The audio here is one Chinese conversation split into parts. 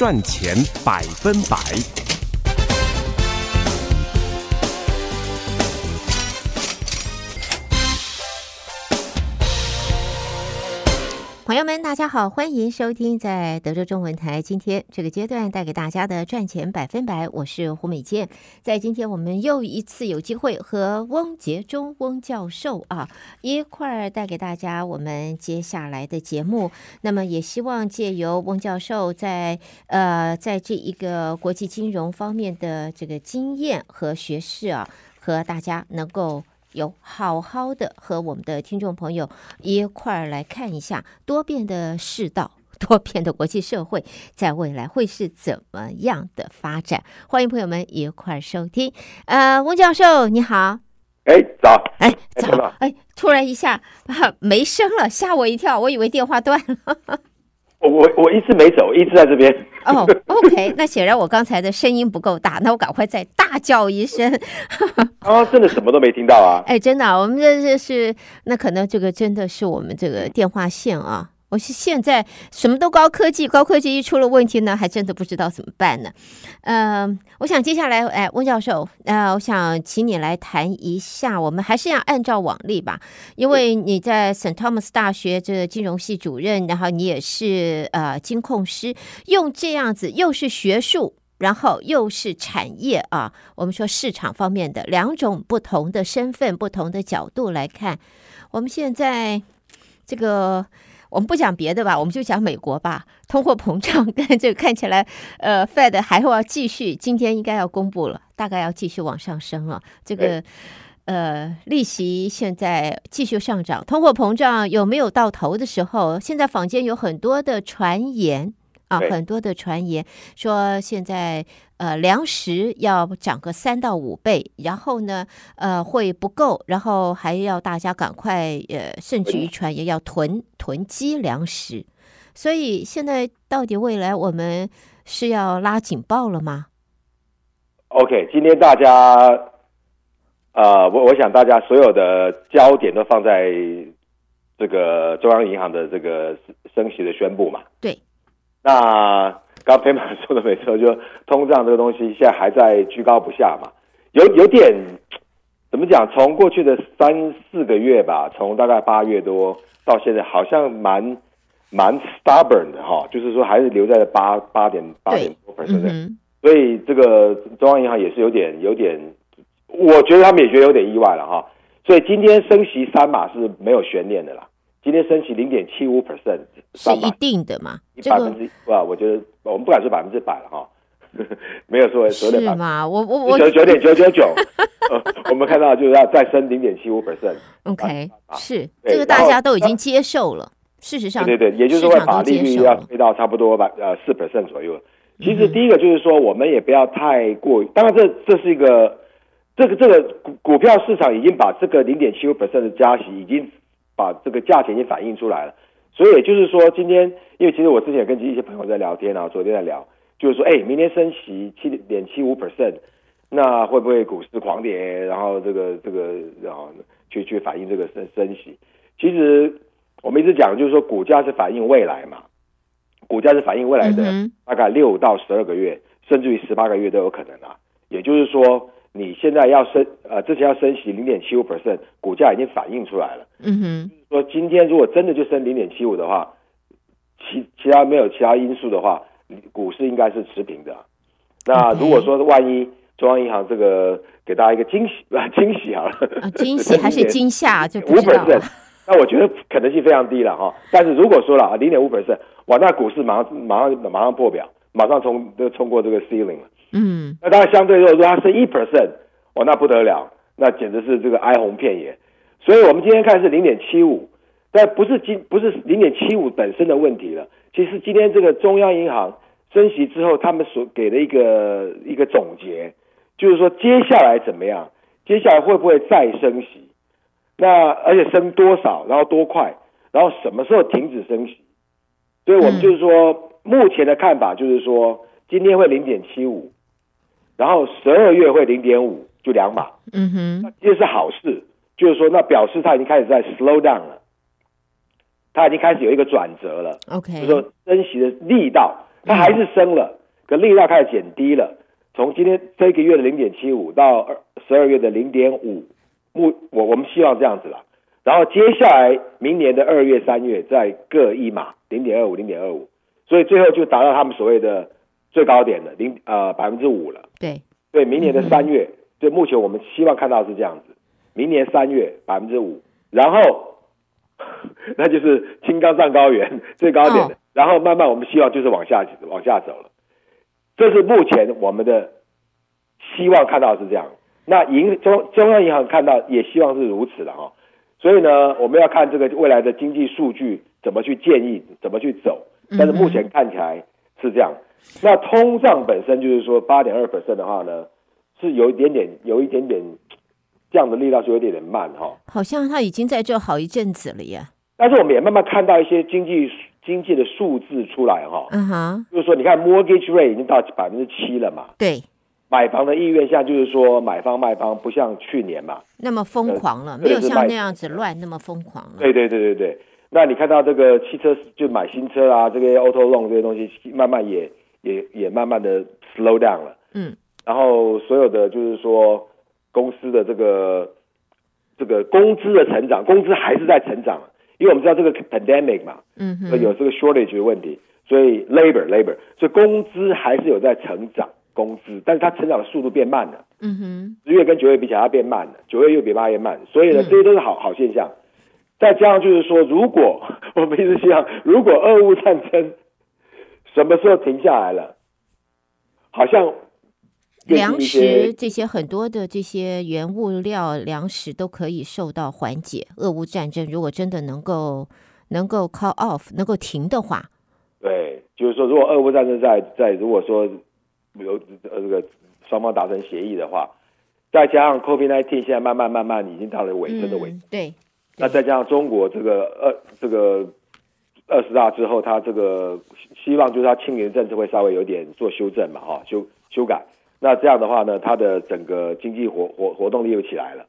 赚钱百分百。朋友们，大家好，欢迎收听在德州中文台今天这个阶段带给大家的赚钱百分百，我是胡美健。在今天，我们又一次有机会和翁杰忠翁教授啊一块儿带给大家我们接下来的节目。那么，也希望借由翁教授在呃在这一个国际金融方面的这个经验和学识啊，和大家能够。有好好的和我们的听众朋友一块儿来看一下多变的世道，多变的国际社会，在未来会是怎么样的发展？欢迎朋友们一块儿收听。呃，翁教授你好，哎早，哎早，哎突然一下没声了，吓我一跳，我以为电话断了。我我我一直没走，一直在这边。哦、oh,，OK，那显然我刚才的声音不够大，那我赶快再大叫一声。啊，真的什么都没听到啊！哎，真的，我们这这是那可能这个真的是我们这个电话线啊。我是现在什么都高科技，高科技一出了问题呢，还真的不知道怎么办呢。嗯、我想接下来，哎，翁教授，呃，我想请你来谈一下，我们还是要按照往例吧，因为你在 St. Thomas 大学这金融系主任，然后你也是呃金控师，用这样子又是学术，然后又是产业啊，我们说市场方面的两种不同的身份、不同的角度来看，我们现在这个。我们不讲别的吧，我们就讲美国吧。通货膨胀跟这个看起来，呃，Fed 还会要继续，今天应该要公布了，大概要继续往上升了。这个，呃，利息现在继续上涨，通货膨胀有没有到头的时候？现在坊间有很多的传言。啊，很多的传言说现在呃粮食要涨个三到五倍，然后呢呃会不够，然后还要大家赶快呃，甚至于传言要囤囤积粮食，所以现在到底未来我们是要拉警报了吗？OK，今天大家呃，我我想大家所有的焦点都放在这个中央银行的这个升息的宣布嘛？对。那刚培马说的没错，就通胀这个东西现在还在居高不下嘛，有有点怎么讲？从过去的三四个月吧，从大概八月多到现在，好像蛮蛮 stubborn 的哈，就是说还是留在了八八点八点多 percent 的。所以这个中央银行也是有点有点，我觉得他们也觉得有点意外了哈。所以今天升息三码是没有悬念的啦。今天升息零点七五 percent，是一定的嘛？百分之不，我觉得我们不敢说百分之百了哈，没有说所有的。是吗？我我我九九点九九九，我们看到就是要再升零点七五 percent。OK，是这个大家都已经接受了。事实上，对对对，也就是说会把利率要推到差不多百呃四 percent 左右。其实第一个就是说，我们也不要太过于，当然这这是一个这个这个股股票市场已经把这个零点七五 percent 的加息已经。把这个价钱已经反映出来了，所以也就是说，今天因为其实我之前也跟一些朋友在聊天啊，昨天在聊，就是说，哎，明天升息七点七五 percent，那会不会股市狂跌？然后这个这个然后去去反映这个升升息？其实我们一直讲，就是说股价是反映未来嘛，股价是反映未来的大概六到十二个月，甚至于十八个月都有可能啊。也就是说。你现在要升，呃，之前要升息零点七五 percent，股价已经反映出来了。嗯哼，说今天如果真的就升零点七五的话，其其他没有其他因素的话，股市应该是持平的。那如果说万一中央银行这个给大家一个惊喜，惊喜好了，惊喜还是惊吓就不知道了。那我觉得可能性非常低了哈。但是如果说了啊，零点五 percent，哇，那股市马上马上马上破表，马上冲都冲过这个 ceiling 了。嗯，那当然相对如果说它升一 percent，哇，那不得了，那简直是这个哀鸿遍野。所以我们今天看是零点七五，但不是今不是零点七五本身的问题了。其实今天这个中央银行升息之后，他们所给的一个一个总结，就是说接下来怎么样？接下来会不会再升息？那而且升多少？然后多快？然后什么时候停止升息？所以我们就是说，目前的看法就是说，今天会零点七五。然后十二月会零点五，就两码，嗯哼，那这是好事，就是说那表示它已经开始在 slow down 了，它已经开始有一个转折了，OK，就是说升息的力道它还是升了，可力道开始减低了。从今天这个月的零点七五到二十二月的零点五，目我我们希望这样子了。然后接下来明年的二月、三月再各一码零点二五、零点二五，所以最后就达到他们所谓的最高点的零呃百分之五了。对。对，明年的三月，就、嗯、目前我们希望看到是这样子，明年三月百分之五，然后 那就是青冈上高原 最高点的，哦、然后慢慢我们希望就是往下往下走了。这是目前我们的希望看到是这样。那银中中央银行看到也希望是如此的哈。所以呢，我们要看这个未来的经济数据怎么去建议，怎么去走。但是目前看起来是这样。嗯、那通胀本身就是说八点二 percent 的话呢，是有一点点，有一点点这样的力道是有一点点慢哈。好像它已经在这好一阵子了呀。但是我们也慢慢看到一些经济经济的数字出来哈。嗯哼。就是说，你看 mortgage rate 已经到百分之七了嘛。对。买房的意愿现在就是说，买方卖方不像去年嘛，那么疯狂了，呃、没有像那样子乱那么疯狂了。对对对对对，那你看到这个汽车就买新车啊，这个 auto loan 这些东西慢慢也也也慢慢的 slow down 了。嗯，然后所有的就是说公司的这个这个工资的成长，工资还是在成长，因为我们知道这个 pandemic 嘛，嗯哼，有这个 shortage 的问题，所以 labor labor，所以工资还是有在成长。工资，但是它成长的速度变慢了。嗯哼，十月跟九月比起来，它变慢了，九月又比八月慢，所以呢，这些都是好好现象。再加上就是说，如果 我们一直希望，如果俄乌战争什么时候停下来了，好像粮食这些很多的这些原物料、粮食都可以受到缓解。俄乌战争如果真的能够能够 call off，能够停的话，对，就是说，如果俄乌战争在在，如果说。有呃这个双方达成协议的话，再加上 COVID-19 现在慢慢慢慢已经到了尾声的尾对。那再加上中国这个二这个二十大之后，他这个希望就是他清零政策会稍微有点做修正嘛，哈，修修改。那这样的话呢，它的整个经济活活活动力又起来了。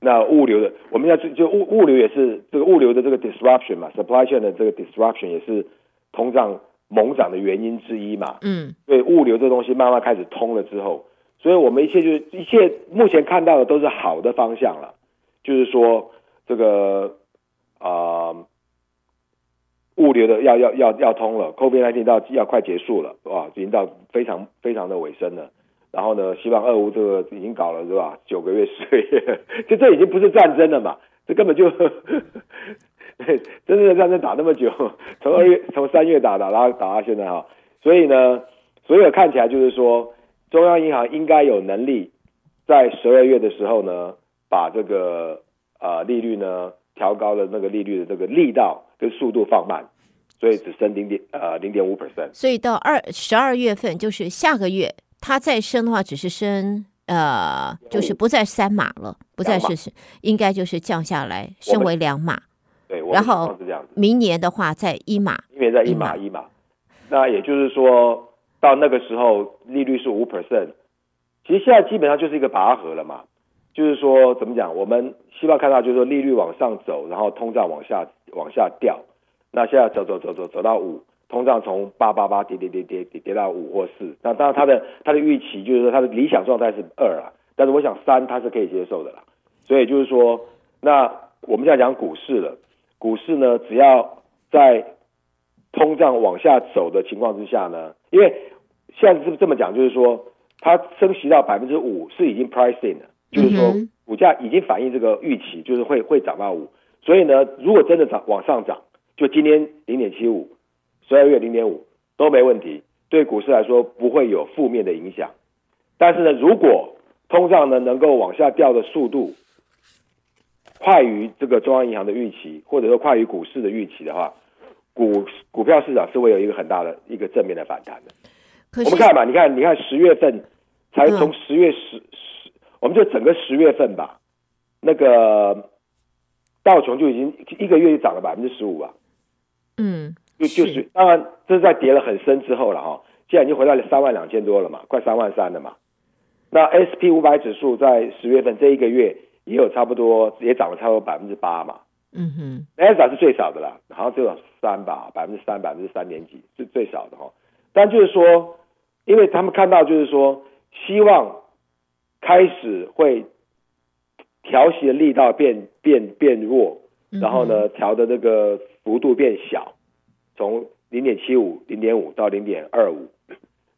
那物流的，我们要就就物物流也是这个物流的这个 disruption 嘛，supply chain 的这个 disruption 也是通胀。猛涨的原因之一嘛，嗯，对，物流这东西慢慢开始通了之后，所以我们一切就是一切目前看到的都是好的方向了，就是说这个啊、呃，物流的要要要要通了，COVID-19 到要快结束了，哇，已经到非常非常的尾声了。然后呢，希望俄乌这个已经搞了是吧？九个月十个月，就这已经不是战争了嘛，这根本就。对，真正的战争打那么久，从二月从三月打打打打到现在哈，所以呢，所有看起来就是说，中央银行应该有能力在十二月的时候呢，把这个呃利率呢调高的那个利率的这个力道跟速度放慢，所以只升零点呃零点五 percent。所以到二十二月份就是下个月，它再升的话，只是升呃就是不再三码了，不再是是应该就是降下来，升为两码。对，然后明年的话再一码，明年再一码一码，那也就是说到那个时候利率是五 percent，其实现在基本上就是一个拔河了嘛，就是说怎么讲，我们希望看到就是说利率往上走，然后通胀往下往下掉，那现在走走走走走到五，通胀从八八八跌跌跌跌跌跌到五或四，那当然它的它的预期就是说它的理想状态是二啊，但是我想三它是可以接受的啦，所以就是说，那我们现在讲股市了。股市呢，只要在通胀往下走的情况之下呢，因为现在是这么讲，就是说它升息到百分之五是已经 pricing 了，就是说股价已经反映这个预期，就是会会涨到五。所以呢，如果真的涨往上涨，就今天零点七五，十二月零点五都没问题，对股市来说不会有负面的影响。但是呢，如果通胀呢能够往下掉的速度，快于这个中央银行的预期，或者说快于股市的预期的话，股股票市场是会有一个很大的一个正面的反弹的。我们看吧，你看，你看十月份才从十月十十、嗯，我们就整个十月份吧，那个道琼就已经一个月就涨了百分之十五啊。嗯，就就是当然这是在跌了很深之后了哈，现在已经回到了三万两千多了嘛，快三万三了嘛。那 SP 五百指数在十月份这一个月。也有差不多，也涨了差不多百分之八嘛。嗯哼，纳斯达克是最少的啦，好像只有三吧，百分之三，百分之三点几是最少的哈。但就是说，因为他们看到就是说，希望开始会调息的力道变变变弱，然后呢，调的那个幅度变小，从零点七五、零点五到零点二五。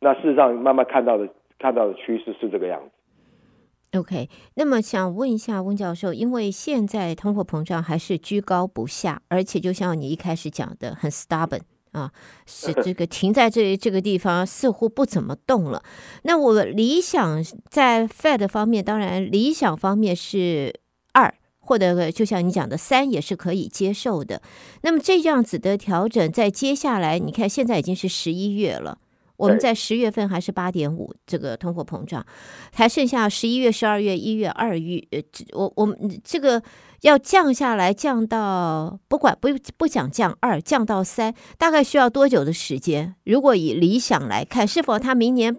那事实上，慢慢看到的看到的趋势是这个样子。OK，那么想问一下温教授，因为现在通货膨胀还是居高不下，而且就像你一开始讲的，很 stubborn 啊，是这个停在这这个地方，似乎不怎么动了。那我理想在 Fed 方面，当然理想方面是二，或者就像你讲的三也是可以接受的。那么这样子的调整，在接下来，你看现在已经是十一月了。我们在十月份还是八点五，这个通货膨胀，还剩下十一月、十二月、一月、二月，呃，我我们这个要降下来，降到不管不不讲降二，降到三，大概需要多久的时间？如果以理想来看，是否它明年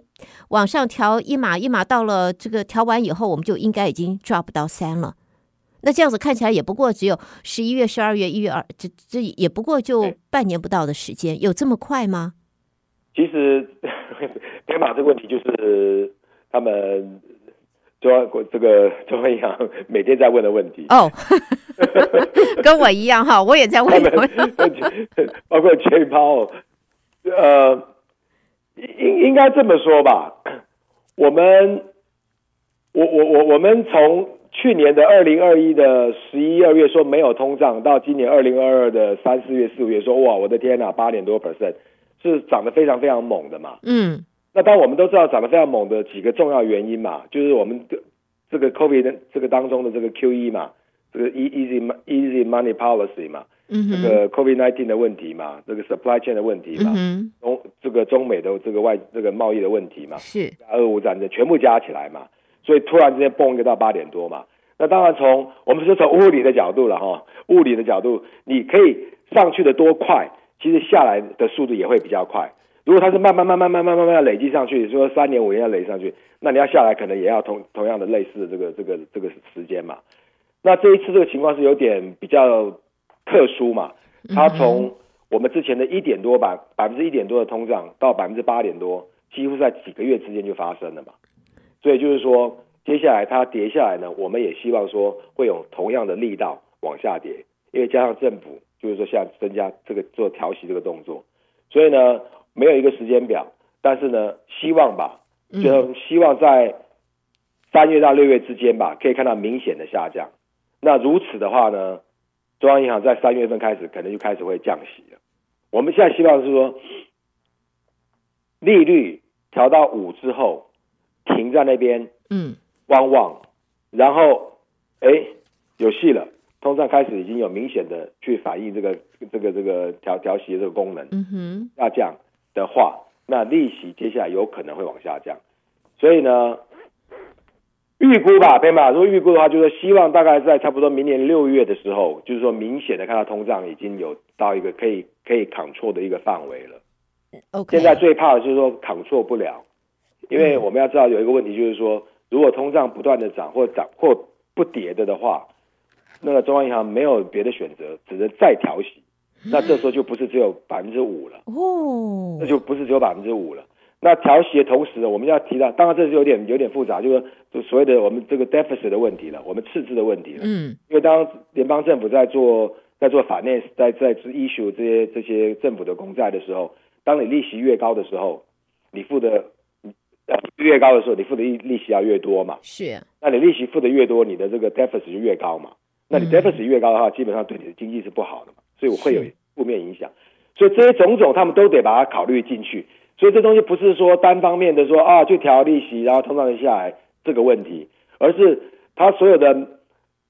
往上调一码一码，到了这个调完以后，我们就应该已经抓不到三了？那这样子看起来也不过只有十一月、十二月、一月二，这这也不过就半年不到的时间，有这么快吗？其实，编码这个问题就是他们中央这个中央银行每天在问的问题哦，跟我一样哈，我也在问包括 J 抛，呃，应应该这么说吧，我们我我我我们从去年的二零二一的十一二月说没有通胀，到今年二零二二的三四月四五月说哇，我的天呐，八点多 percent。是涨得非常非常猛的嘛？嗯，那当然我们都知道涨得非常猛的几个重要原因嘛，就是我们的这个 COVID 的这个当中的这个 QE 嘛，这个 easy easy money policy 嘛，嗯，这个 COVID nineteen 的问题嘛，这个 supply chain 的问题嘛，嗯，中这个中美的这个外这个贸易的问题嘛，是俄乌战争全部加起来嘛，所以突然之间蹦一个到八点多嘛，那当然从我们是从物理的角度了哈，物理的角度你可以上去的多快。其实下来的速度也会比较快。如果它是慢慢慢慢慢慢慢慢累积上去，说三年五年要累积上去，那你要下来可能也要同同样的类似的这个这个这个时间嘛。那这一次这个情况是有点比较特殊嘛。它从我们之前的一点多百百分之一点多的通胀到百分之八点多，几乎在几个月之间就发生了嘛。所以就是说，接下来它跌下来呢，我们也希望说会有同样的力道往下跌，因为加上政府。就是说，现在增加这个做调息这个动作，所以呢，没有一个时间表，但是呢，希望吧，就希望在三月到六月之间吧，可以看到明显的下降。那如此的话呢，中央银行在三月份开始可能就开始会降息了。我们现在希望是说，利率调到五之后，停在那边，嗯，观望，然后，哎，有戏了。通胀开始已经有明显的去反映这个这个这个调调息的这个功能，嗯哼，下降的话，那利息接下来有可能会往下降，所以呢，预估吧，对吗？如果预估的话，就是希望大概在差不多明年六月的时候，就是说明显的看到通胀已经有到一个可以可以 control 的一个范围了。OK，现在最怕的就是说 control 不了，因为我们要知道有一个问题，就是说如果通胀不断的涨或涨或不跌的的话。那个中央银行没有别的选择，只能再调息。那这时候就不是只有百分之五了哦，那就不是只有百分之五了。那调息的同时呢，我们要提到，当然这是有点有点复杂，就是就所谓的我们这个 deficit 的问题了，我们赤字的问题了。嗯，因为当联邦政府在做在做 finance 在在 issue 这些这些政府的公债的时候，当你利息越高的时候，你付的越高的时候，你付的利利息要越多嘛。是，那你利息付的越多，你的这个 deficit 就越高嘛。那你 deficit 越高的话，基本上对你的经济是不好的嘛，所以我会有负面影响。所以这些种种，他们都得把它考虑进去。所以这东西不是说单方面的说啊，就调利息，然后通胀下来这个问题，而是它所有的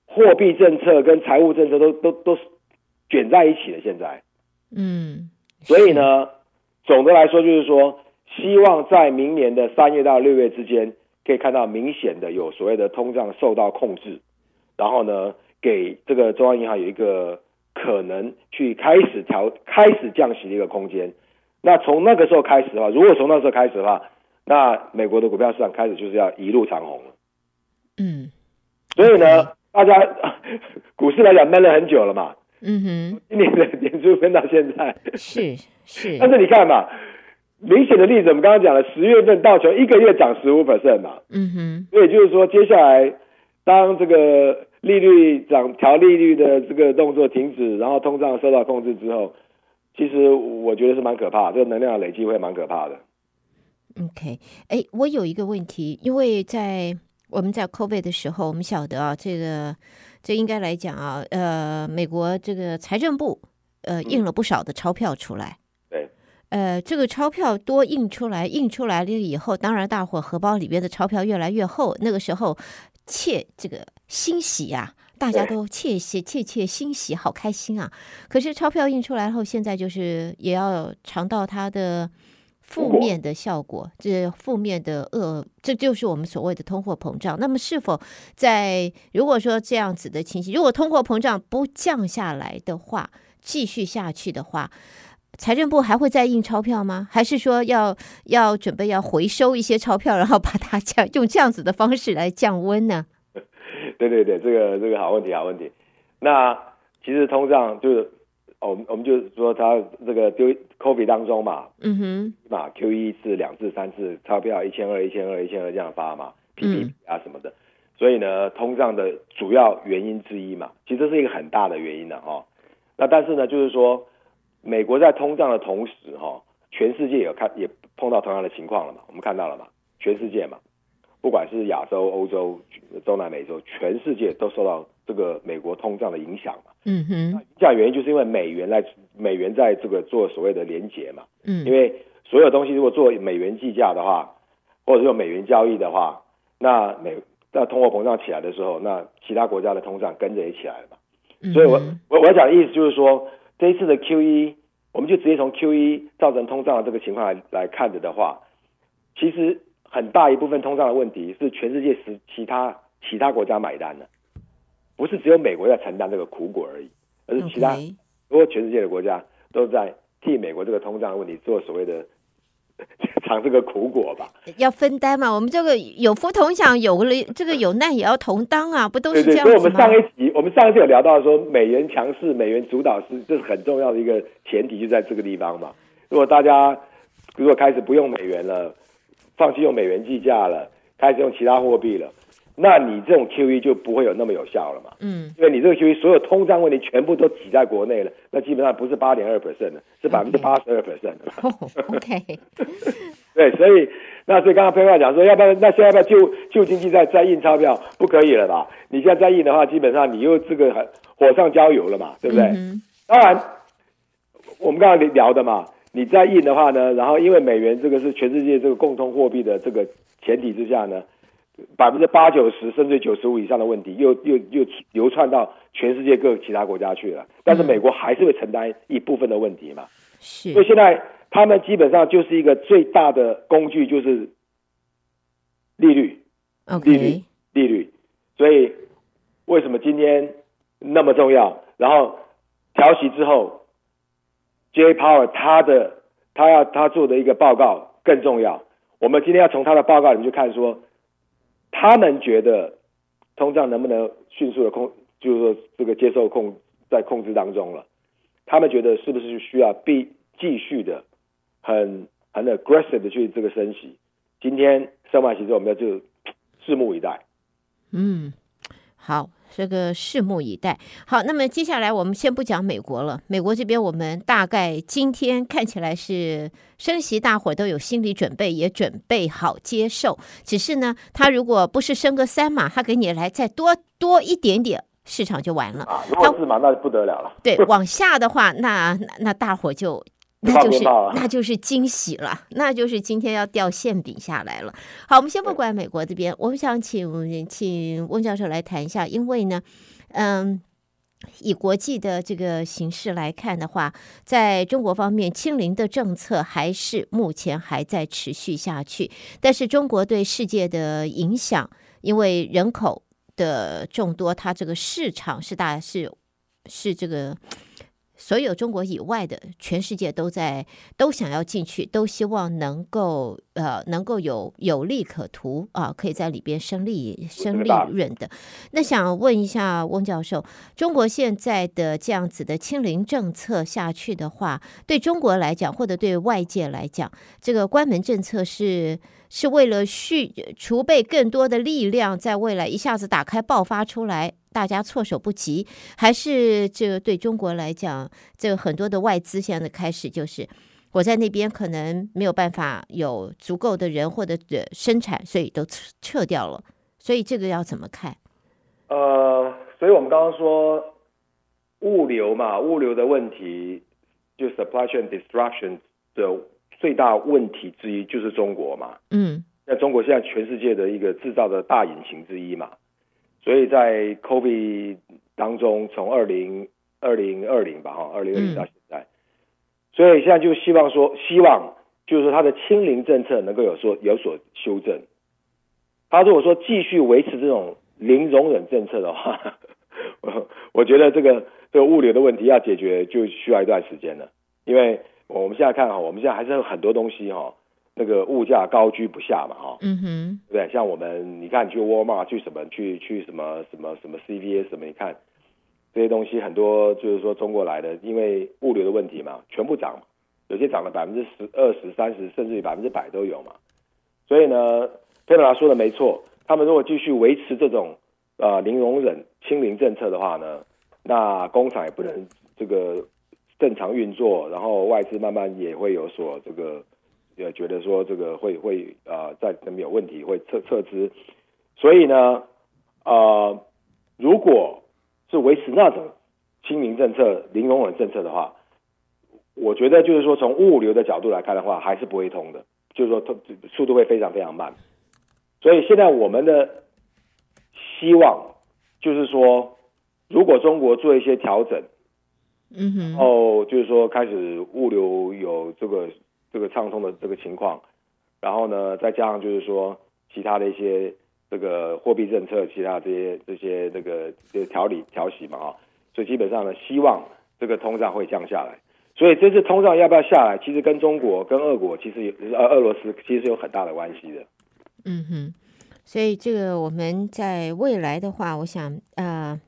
货币政策跟财务政策都都都卷在一起了。现在，嗯，所以呢，总的来说就是说，希望在明年的三月到六月之间，可以看到明显的有所谓的通胀受到控制，然后呢。给这个中央银行有一个可能去开始调、开始降息的一个空间。那从那个时候开始的话，如果从那时候开始的话，那美国的股票市场开始就是要一路长红了。嗯，所以呢，大家股市来讲闷了很久了嘛。嗯哼，今年的年初闷到现在。是是。但是你看嘛，明显的例子，我们刚刚讲了，十月份道琼一个月涨十五 percent 嘛，嗯哼，所以就是说，接下来当这个利率涨调利率的这个动作停止，然后通胀受到控制之后，其实我觉得是蛮可怕，这个能量累积会蛮可怕的。OK，哎，我有一个问题，因为在我们在 COVID 的时候，我们晓得啊，这个这应该来讲啊，呃，美国这个财政部呃印了不少的钞票出来。呃，这个钞票多印出来，印出来了以后，当然大伙荷包里边的钞票越来越厚。那个时候，窃这个欣喜呀、啊，大家都窃喜窃窃欣喜，好开心啊！可是钞票印出来后，现在就是也要尝到它的负面的效果，这负面的恶，这就是我们所谓的通货膨胀。那么，是否在如果说这样子的情形，如果通货膨胀不降下来的话，继续下去的话？财政部还会再印钞票吗？还是说要要准备要回收一些钞票，然后把它降用这样子的方式来降温呢？对对对，这个这个好问题，好问题。那其实通胀就是，我们我们就是说，它这个丢 COVID 当中嘛，嗯哼，嘛 QE 一次、两次、三次钞票一千二、一千二、一千二这样发嘛，PPP 啊什么的。嗯、所以呢，通胀的主要原因之一嘛，其实这是一个很大的原因的哦。那但是呢，就是说。美国在通胀的同时，哈，全世界也看也碰到同样的情况了嘛？我们看到了嘛？全世界嘛，不管是亚洲、欧洲、中南美洲，全世界都受到这个美国通胀的影响嘛。嗯哼，影响原因就是因为美元在美元在这个做所谓的连结嘛。嗯，因为所有东西如果做美元计价的话，或者是用美元交易的话，那美那通货膨胀起来的时候，那其他国家的通胀跟着也起来了嘛。所以我我我要讲的意思就是说。这一次的 QE，我们就直接从 QE 造成通胀的这个情况来来看着的话，其实很大一部分通胀的问题是全世界是其他其他国家买单的，不是只有美国在承担这个苦果而已，而是其他如果全世界的国家都在替美国这个通胀的问题做所谓的。尝这个苦果吧，要分担嘛。我们这个有福同享，有了这个有难也要同当啊，不都是这样子吗？对对，所以我们上一集，我们上一集有聊到说，美元强势，美元主导是这是很重要的一个前提，就在这个地方嘛。如果大家如果开始不用美元了，放弃用美元计价了，开始用其他货币了。那你这种 QE 就不会有那么有效了嘛？嗯，因为你这个 QE 所有通胀问题全部都挤在国内了，那基本上不是八点二 percent 的，是百分之八十二 percent 的。OK，对，所以那所以刚刚佩佩讲说，要不然那现在要不要救救经济再再印钞票？不可以了吧？你现在再印的话，基本上你又这个火上浇油了嘛，对不对？嗯、当然，我们刚刚聊的嘛，你再印的话呢，然后因为美元这个是全世界这个共同货币的这个前提之下呢。百分之八九十甚至九十五以上的问题又又又流窜到全世界各其他国家去了，但是美国还是会承担一部分的问题嘛？是，所以现在他们基本上就是一个最大的工具就是利率.利率，利率。所以为什么今天那么重要？然后调息之后，Jay Powell 他的他要他做的一个报告更重要。我们今天要从他的报告里面去看说。他们觉得通胀能不能迅速的控，就是说这个接受控在控制当中了。他们觉得是不是需要必继续的很很 aggressive 的去这个升息？今天升完息之后，我们要就拭目以待。嗯，好。这个拭目以待。好，那么接下来我们先不讲美国了。美国这边，我们大概今天看起来是升息，大伙都有心理准备，也准备好接受。只是呢，他如果不是升个三码，他给你来再多多一点点，市场就完了。啊，如果是嘛，那就不得了了。对，往下的话，那那，那大伙就。那就是那就是惊喜了，那就是今天要掉馅饼下来了。好，我们先不管美国这边，我们想请请翁教授来谈一下，因为呢，嗯，以国际的这个形势来看的话，在中国方面，清零的政策还是目前还在持续下去，但是中国对世界的影响，因为人口的众多，它这个市场是大是是这个。所有中国以外的全世界都在都想要进去，都希望能够呃能够有有利可图啊，可以在里边生利生利润的。那想问一下翁教授，中国现在的这样子的清零政策下去的话，对中国来讲，或者对外界来讲，这个关门政策是是为了蓄储备更多的力量，在未来一下子打开爆发出来？大家措手不及，还是这个对中国来讲，这个很多的外资现在的开始就是，我在那边可能没有办法有足够的人或者生产，所以都撤撤掉了。所以这个要怎么看？呃，所以我们刚刚说物流嘛，物流的问题就 supply chain disruption 的最大问题之一就是中国嘛。嗯，那中国现在全世界的一个制造的大引擎之一嘛。所以在 COVID 当中，从二零二零二零吧，哈，二零二零到现在，所以现在就希望说，希望就是说，它的清零政策能够有所有所修正。他如果说继续维持这种零容忍政策的话，我我觉得这个这个物流的问题要解决就需要一段时间了，因为我们现在看哈，我们现在还是有很多东西哈。那个物价高居不下嘛，哈，嗯哼，对，像我们，你看你去沃尔玛，去什么，去去什么什么什么 CVS 什么，你看这些东西很多，就是说中国来的，因为物流的问题嘛，全部涨，有些涨了百分之十、二十、三十，甚至于百分之百都有嘛。所以呢，佩德拉说的没错，他们如果继续维持这种呃零容忍、清零政策的话呢，那工厂也不能这个正常运作，然后外资慢慢也会有所这个。也觉得说这个会会啊、呃，在那边有问题会撤撤资，所以呢，呃，如果是维持那种清零政策、零容忍政策的话，我觉得就是说从物流的角度来看的话，还是不会通的，就是说速度会非常非常慢。所以现在我们的希望就是说，如果中国做一些调整，嗯哼，然后就是说开始物流有这个。这个畅通的这个情况，然后呢，再加上就是说其他的一些这个货币政策，其他这些这些这个这个调理调息嘛啊，所以基本上呢，希望这个通胀会降下来。所以这次通胀要不要下来，其实跟中国跟俄国其实呃俄罗斯其实有很大的关系的。嗯哼，所以这个我们在未来的话，我想呃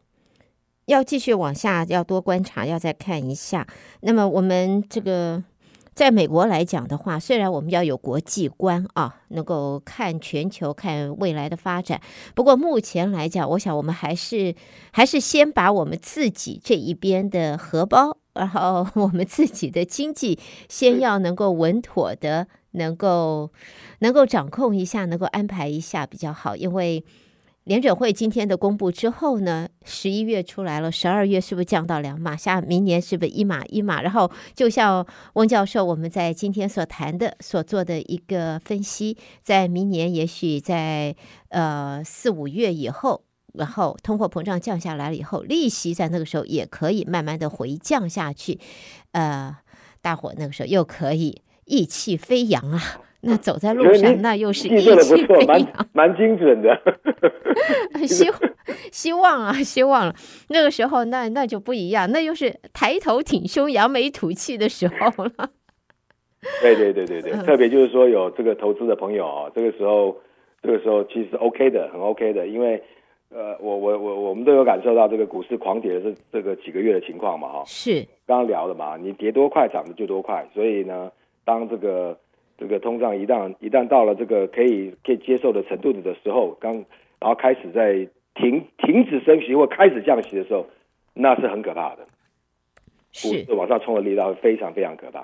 要继续往下要多观察，要再看一下。那么我们这个。在美国来讲的话，虽然我们要有国际观啊，能够看全球、看未来的发展，不过目前来讲，我想我们还是还是先把我们自己这一边的荷包，然后我们自己的经济，先要能够稳妥的，能够能够掌控一下，能够安排一下比较好，因为。联准会今天的公布之后呢，十一月出来了，十二月是不是降到两码？下明年是不是一码一码？然后就像翁教授我们在今天所谈的、所做的一个分析，在明年也许在呃四五月以后，然后通货膨胀降下来了以后，利息在那个时候也可以慢慢的回降下去，呃，大伙那个时候又可以意气飞扬啊。那走在路上，那又是意气飞扬，蛮蛮精准的。希希望啊，希望了。那个时候，那那就不一样，那又是抬头挺胸、扬眉吐气的时候了。对对对对对，特别就是说有这个投资的朋友啊，这个时候，这个时候其实 OK 的，很 OK 的，因为呃，我我我我们都有感受到这个股市狂跌的这这个几个月的情况嘛，哈，是刚刚聊的嘛，你跌多快涨的就多快，所以呢，当这个。这个通胀一旦一旦到了这个可以可以接受的程度的时候，刚然后开始在停停止升息或开始降息的时候，那是很可怕的，是往上冲的力道会非常非常可怕。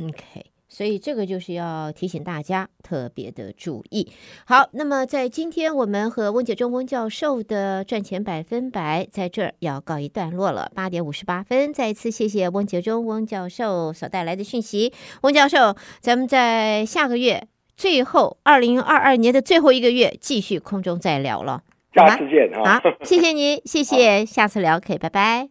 OK。所以这个就是要提醒大家特别的注意。好，那么在今天我们和温杰忠翁教授的赚钱百分百在这儿要告一段落了。八点五十八分，再一次谢谢温杰忠翁教授所带来的讯息。翁教授，咱们在下个月最后二零二二年的最后一个月继续空中再聊了。下次见，好，谢谢您，谢 谢，下次聊，可以，拜拜。